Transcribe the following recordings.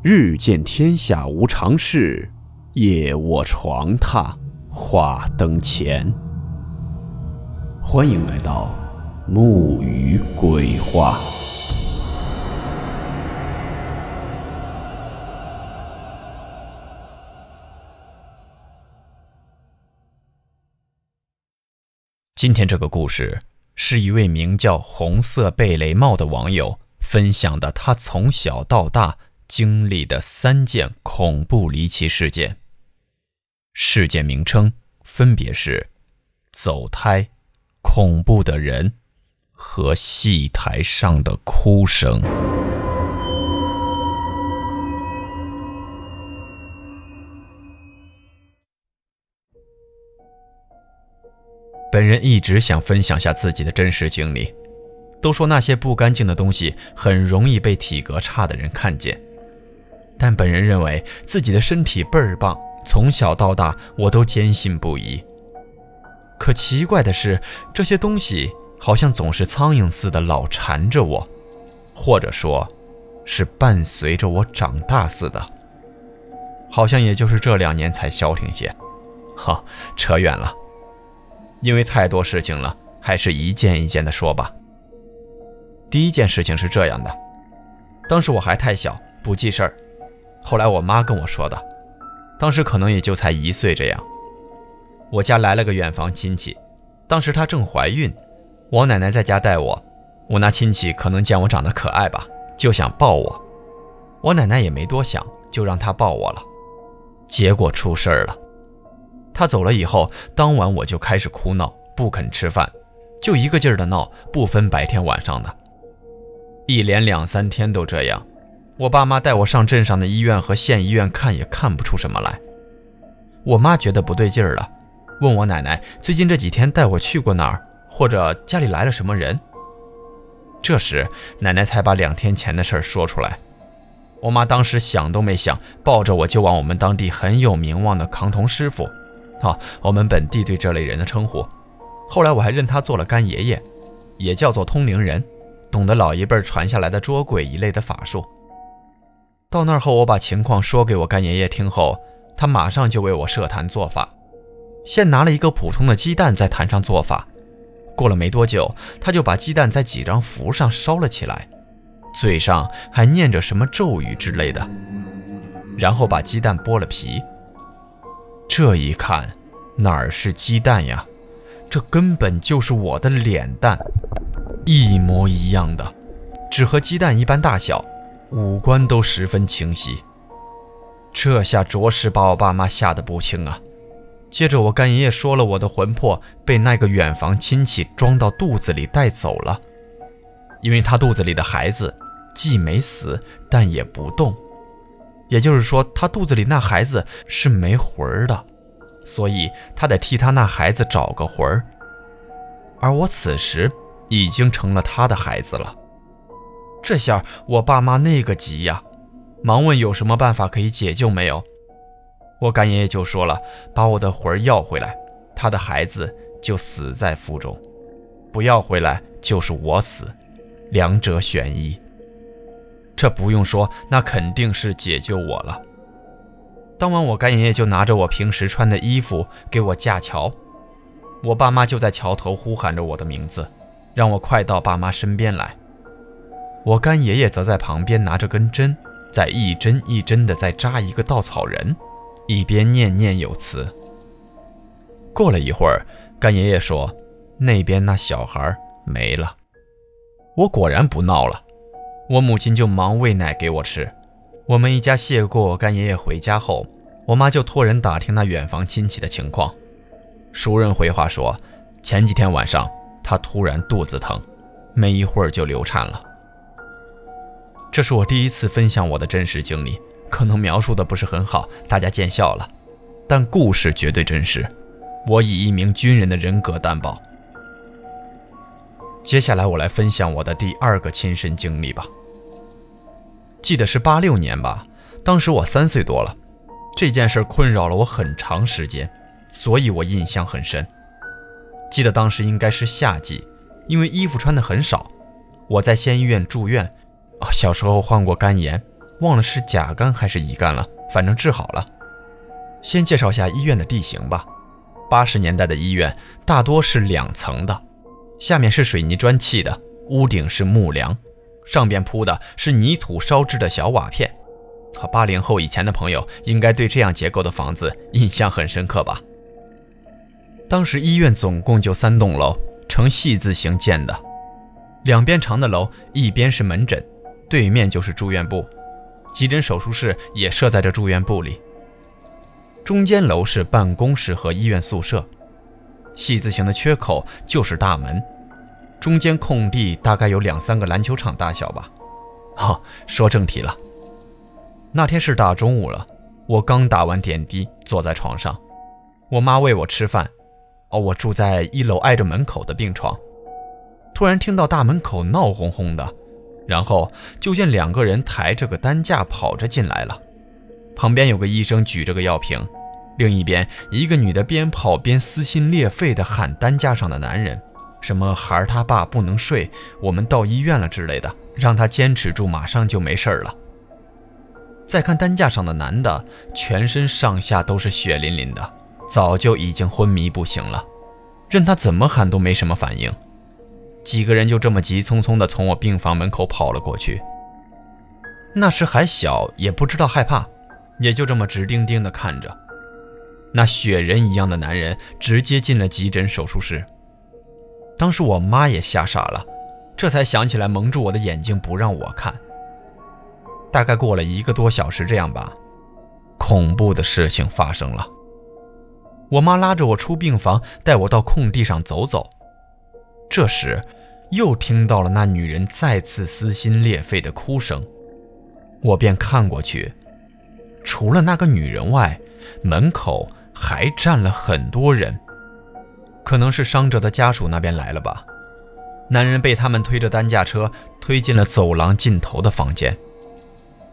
日见天下无常事，夜卧床榻话灯前。欢迎来到木鱼鬼话。今天这个故事是一位名叫“红色贝雷帽”的网友分享的，他从小到大。经历的三件恐怖离奇事件。事件名称分别是：走胎、恐怖的人和戏台上的哭声。本人一直想分享下自己的真实经历。都说那些不干净的东西很容易被体格差的人看见。但本人认为自己的身体倍儿棒，从小到大我都坚信不疑。可奇怪的是，这些东西好像总是苍蝇似的老缠着我，或者说，是伴随着我长大似的。好像也就是这两年才消停些。哈，扯远了，因为太多事情了，还是一件一件的说吧。第一件事情是这样的，当时我还太小，不记事儿。后来我妈跟我说的，当时可能也就才一岁这样。我家来了个远房亲戚，当时她正怀孕，我奶奶在家带我。我那亲戚可能见我长得可爱吧，就想抱我。我奶奶也没多想，就让他抱我了。结果出事儿了。他走了以后，当晚我就开始哭闹，不肯吃饭，就一个劲儿的闹，不分白天晚上的，一连两三天都这样。我爸妈带我上镇上的医院和县医院看，也看不出什么来。我妈觉得不对劲儿了，问我奶奶最近这几天带我去过哪儿，或者家里来了什么人。这时奶奶才把两天前的事儿说出来。我妈当时想都没想，抱着我就往我们当地很有名望的扛铜师傅，啊，我们本地对这类人的称呼。后来我还认他做了干爷爷，也叫做通灵人，懂得老一辈传下来的捉鬼一类的法术。到那儿后，我把情况说给我干爷爷听后，他马上就为我设坛做法。先拿了一个普通的鸡蛋在坛上做法，过了没多久，他就把鸡蛋在几张符上烧了起来，嘴上还念着什么咒语之类的，然后把鸡蛋剥了皮。这一看，哪儿是鸡蛋呀？这根本就是我的脸蛋，一模一样的，只和鸡蛋一般大小。五官都十分清晰，这下着实把我爸妈吓得不轻啊。接着我干爷爷说了，我的魂魄被那个远房亲戚装到肚子里带走了，因为他肚子里的孩子既没死，但也不动，也就是说他肚子里那孩子是没魂儿的，所以他得替他那孩子找个魂儿，而我此时已经成了他的孩子了。这下我爸妈那个急呀，忙问有什么办法可以解救没有？我干爷爷就说了，把我的魂要回来，他的孩子就死在腹中；不要回来就是我死，两者选一。这不用说，那肯定是解救我了。当晚我干爷爷就拿着我平时穿的衣服给我架桥，我爸妈就在桥头呼喊着我的名字，让我快到爸妈身边来。我干爷爷则在旁边拿着根针，在一针一针的在扎一个稻草人，一边念念有词。过了一会儿，干爷爷说：“那边那小孩没了。”我果然不闹了，我母亲就忙喂奶给我吃。我们一家谢过干爷爷回家后，我妈就托人打听那远房亲戚的情况。熟人回话说，前几天晚上她突然肚子疼，没一会儿就流产了。这是我第一次分享我的真实经历，可能描述的不是很好，大家见笑了。但故事绝对真实，我以一名军人的人格担保。接下来我来分享我的第二个亲身经历吧。记得是八六年吧，当时我三岁多了，这件事困扰了我很长时间，所以我印象很深。记得当时应该是夏季，因为衣服穿的很少，我在县医院住院。哦，小时候患过肝炎，忘了是甲肝还是乙肝了，反正治好了。先介绍下医院的地形吧。八十年代的医院大多是两层的，下面是水泥砖砌的，屋顶是木梁，上边铺的是泥土烧制的小瓦片。八零后以前的朋友应该对这样结构的房子印象很深刻吧？当时医院总共就三栋楼，呈细字形建的，两边长的楼，一边是门诊，对面就是住院部，急诊手术室也设在这住院部里。中间楼是办公室和医院宿舍，细字形的缺口就是大门，中间空地大概有两三个篮球场大小吧。好，说正题了。那天是大中午了，我刚打完点滴，坐在床上，我妈喂我吃饭。哦，我住在一楼挨着门口的病床，突然听到大门口闹哄哄的，然后就见两个人抬着个担架跑着进来了，旁边有个医生举着个药瓶，另一边一个女的边跑边撕心裂肺地喊担架上的男人，什么孩儿他爸不能睡，我们到医院了之类的，让他坚持住，马上就没事了。再看担架上的男的，全身上下都是血淋淋的。早就已经昏迷不醒了，任他怎么喊都没什么反应。几个人就这么急匆匆地从我病房门口跑了过去。那时还小，也不知道害怕，也就这么直盯盯地看着。那雪人一样的男人直接进了急诊手术室。当时我妈也吓傻了，这才想起来蒙住我的眼睛不让我看。大概过了一个多小时这样吧，恐怖的事情发生了。我妈拉着我出病房，带我到空地上走走。这时，又听到了那女人再次撕心裂肺的哭声，我便看过去，除了那个女人外，门口还站了很多人，可能是伤者的家属那边来了吧。男人被他们推着担架车推进了走廊尽头的房间。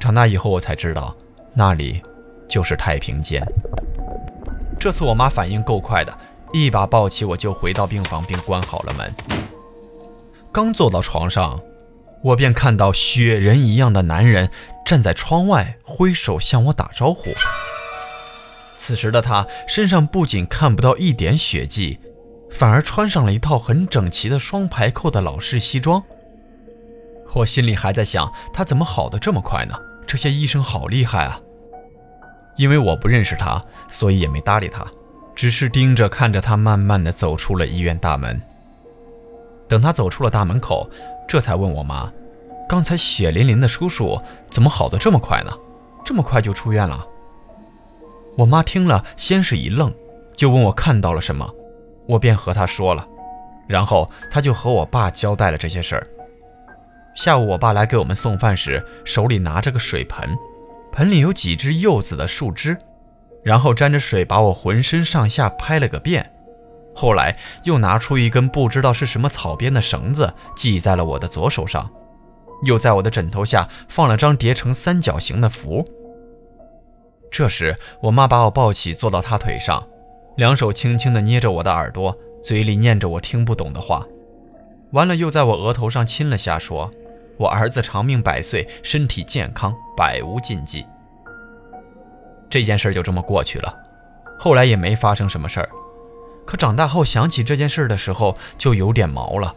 长大以后，我才知道，那里就是太平间。这次我妈反应够快的，一把抱起我就回到病房，并关好了门。刚坐到床上，我便看到雪人一样的男人站在窗外，挥手向我打招呼。此时的他身上不仅看不到一点血迹，反而穿上了一套很整齐的双排扣的老式西装。我心里还在想，他怎么好的这么快呢？这些医生好厉害啊！因为我不认识他，所以也没搭理他，只是盯着看着他慢慢的走出了医院大门。等他走出了大门口，这才问我妈：“刚才血淋淋的叔叔怎么好的这么快呢？这么快就出院了？”我妈听了，先是一愣，就问我看到了什么，我便和她说了，然后她就和我爸交代了这些事儿。下午我爸来给我们送饭时，手里拿着个水盆。盆里有几只柚子的树枝，然后沾着水把我浑身上下拍了个遍，后来又拿出一根不知道是什么草编的绳子系在了我的左手上，又在我的枕头下放了张叠成三角形的符。这时我妈把我抱起坐到她腿上，两手轻轻地捏着我的耳朵，嘴里念着我听不懂的话，完了又在我额头上亲了下，说。我儿子长命百岁，身体健康，百无禁忌。这件事就这么过去了，后来也没发生什么事儿。可长大后想起这件事的时候，就有点毛了。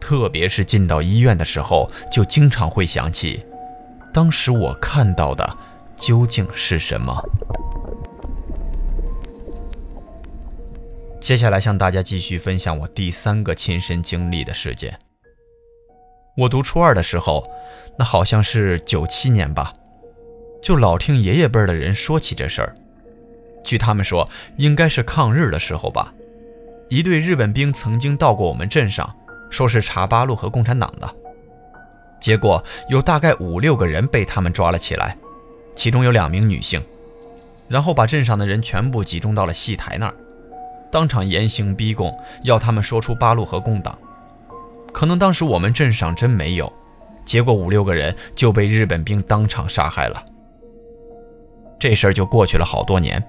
特别是进到医院的时候，就经常会想起，当时我看到的究竟是什么。接下来向大家继续分享我第三个亲身经历的事件。我读初二的时候，那好像是九七年吧，就老听爷爷辈的人说起这事儿。据他们说，应该是抗日的时候吧，一队日本兵曾经到过我们镇上，说是查八路和共产党的。结果有大概五六个人被他们抓了起来，其中有两名女性，然后把镇上的人全部集中到了戏台那儿，当场严刑逼供，要他们说出八路和共党。可能当时我们镇上真没有，结果五六个人就被日本兵当场杀害了。这事儿就过去了好多年，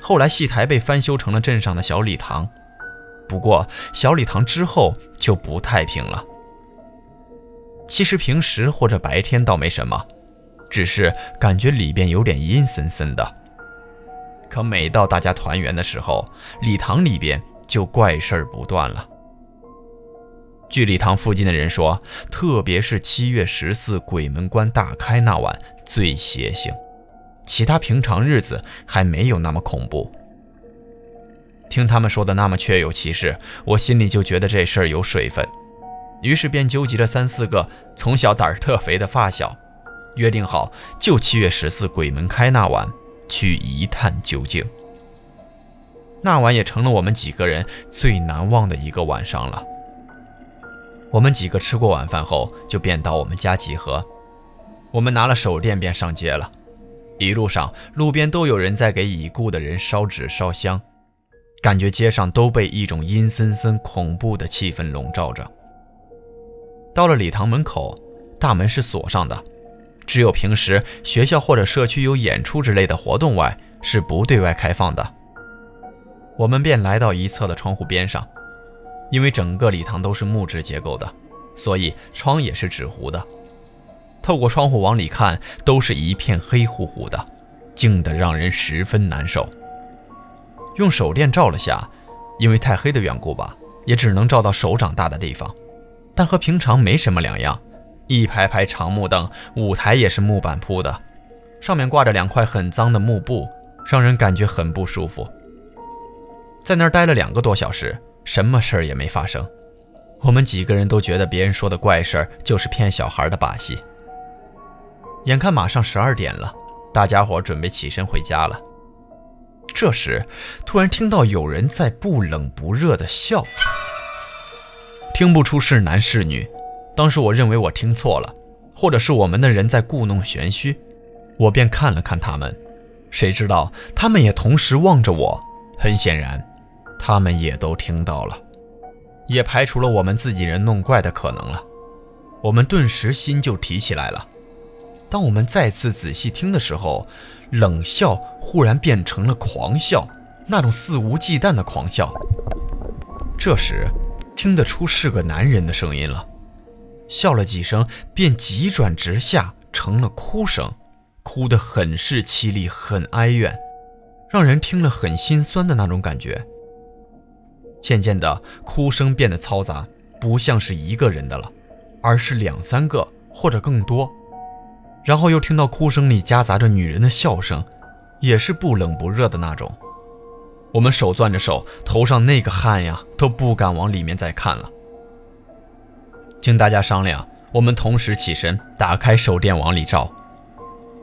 后来戏台被翻修成了镇上的小礼堂，不过小礼堂之后就不太平了。其实平时或者白天倒没什么，只是感觉里边有点阴森森的。可每到大家团圆的时候，礼堂里边就怪事儿不断了。据礼堂附近的人说，特别是七月十四鬼门关大开那晚最邪性，其他平常日子还没有那么恐怖。听他们说的那么确有其事，我心里就觉得这事儿有水分，于是便纠集了三四个从小胆儿特肥的发小，约定好就七月十四鬼门开那晚去一探究竟。那晚也成了我们几个人最难忘的一个晚上了。我们几个吃过晚饭后，就便到我们家集合。我们拿了手电便上街了。一路上，路边都有人在给已故的人烧纸烧香。感觉街上都被一种阴森森、恐怖的气氛笼罩着。到了礼堂门口，大门是锁上的，只有平时学校或者社区有演出之类的活动外，是不对外开放的。我们便来到一侧的窗户边上，因为整个礼堂都是木质结构的，所以窗也是纸糊的。透过窗户往里看，都是一片黑乎乎的，静得让人十分难受。用手电照了下，因为太黑的缘故吧，也只能照到手掌大的地方，但和平常没什么两样。一排排长木凳，舞台也是木板铺的，上面挂着两块很脏的幕布，让人感觉很不舒服。在那儿待了两个多小时，什么事儿也没发生。我们几个人都觉得别人说的怪事儿就是骗小孩的把戏。眼看马上十二点了，大家伙准备起身回家了。这时，突然听到有人在不冷不热的笑，听不出是男是女。当时我认为我听错了，或者是我们的人在故弄玄虚，我便看了看他们，谁知道他们也同时望着我。很显然，他们也都听到了，也排除了我们自己人弄怪的可能了。我们顿时心就提起来了。当我们再次仔细听的时候，冷笑忽然变成了狂笑，那种肆无忌惮的狂笑。这时，听得出是个男人的声音了，笑了几声，便急转直下，成了哭声，哭得很是凄厉，很哀怨，让人听了很心酸的那种感觉。渐渐的，哭声变得嘈杂，不像是一个人的了，而是两三个或者更多。然后又听到哭声里夹杂着女人的笑声，也是不冷不热的那种。我们手攥着手，头上那个汗呀，都不敢往里面再看了。经大家商量，我们同时起身，打开手电往里照。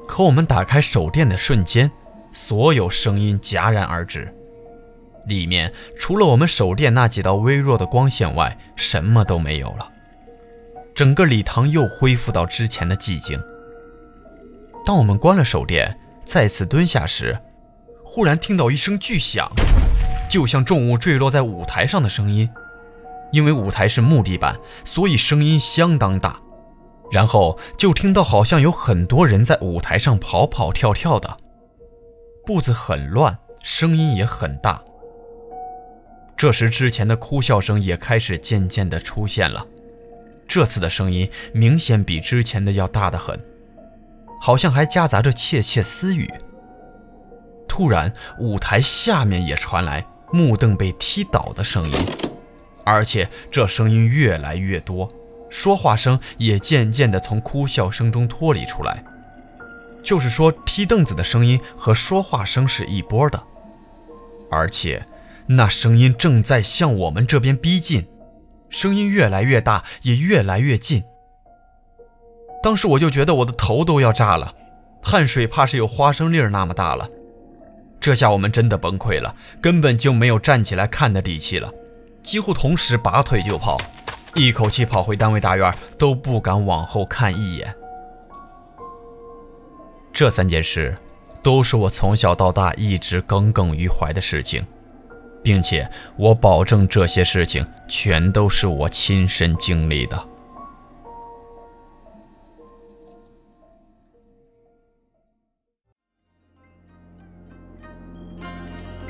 可我们打开手电的瞬间，所有声音戛然而止，里面除了我们手电那几道微弱的光线外，什么都没有了。整个礼堂又恢复到之前的寂静。当我们关了手电，再次蹲下时，忽然听到一声巨响，就像重物坠落在舞台上的声音。因为舞台是木地板，所以声音相当大。然后就听到好像有很多人在舞台上跑跑跳跳的，步子很乱，声音也很大。这时之前的哭笑声也开始渐渐地出现了，这次的声音明显比之前的要大得很。好像还夹杂着窃窃私语。突然，舞台下面也传来木凳被踢倒的声音，而且这声音越来越多，说话声也渐渐地从哭笑声中脱离出来。就是说，踢凳子的声音和说话声是一波的，而且那声音正在向我们这边逼近，声音越来越大，也越来越近。当时我就觉得我的头都要炸了，汗水怕是有花生粒儿那么大了。这下我们真的崩溃了，根本就没有站起来看的底气了，几乎同时拔腿就跑，一口气跑回单位大院，都不敢往后看一眼。这三件事，都是我从小到大一直耿耿于怀的事情，并且我保证这些事情全都是我亲身经历的。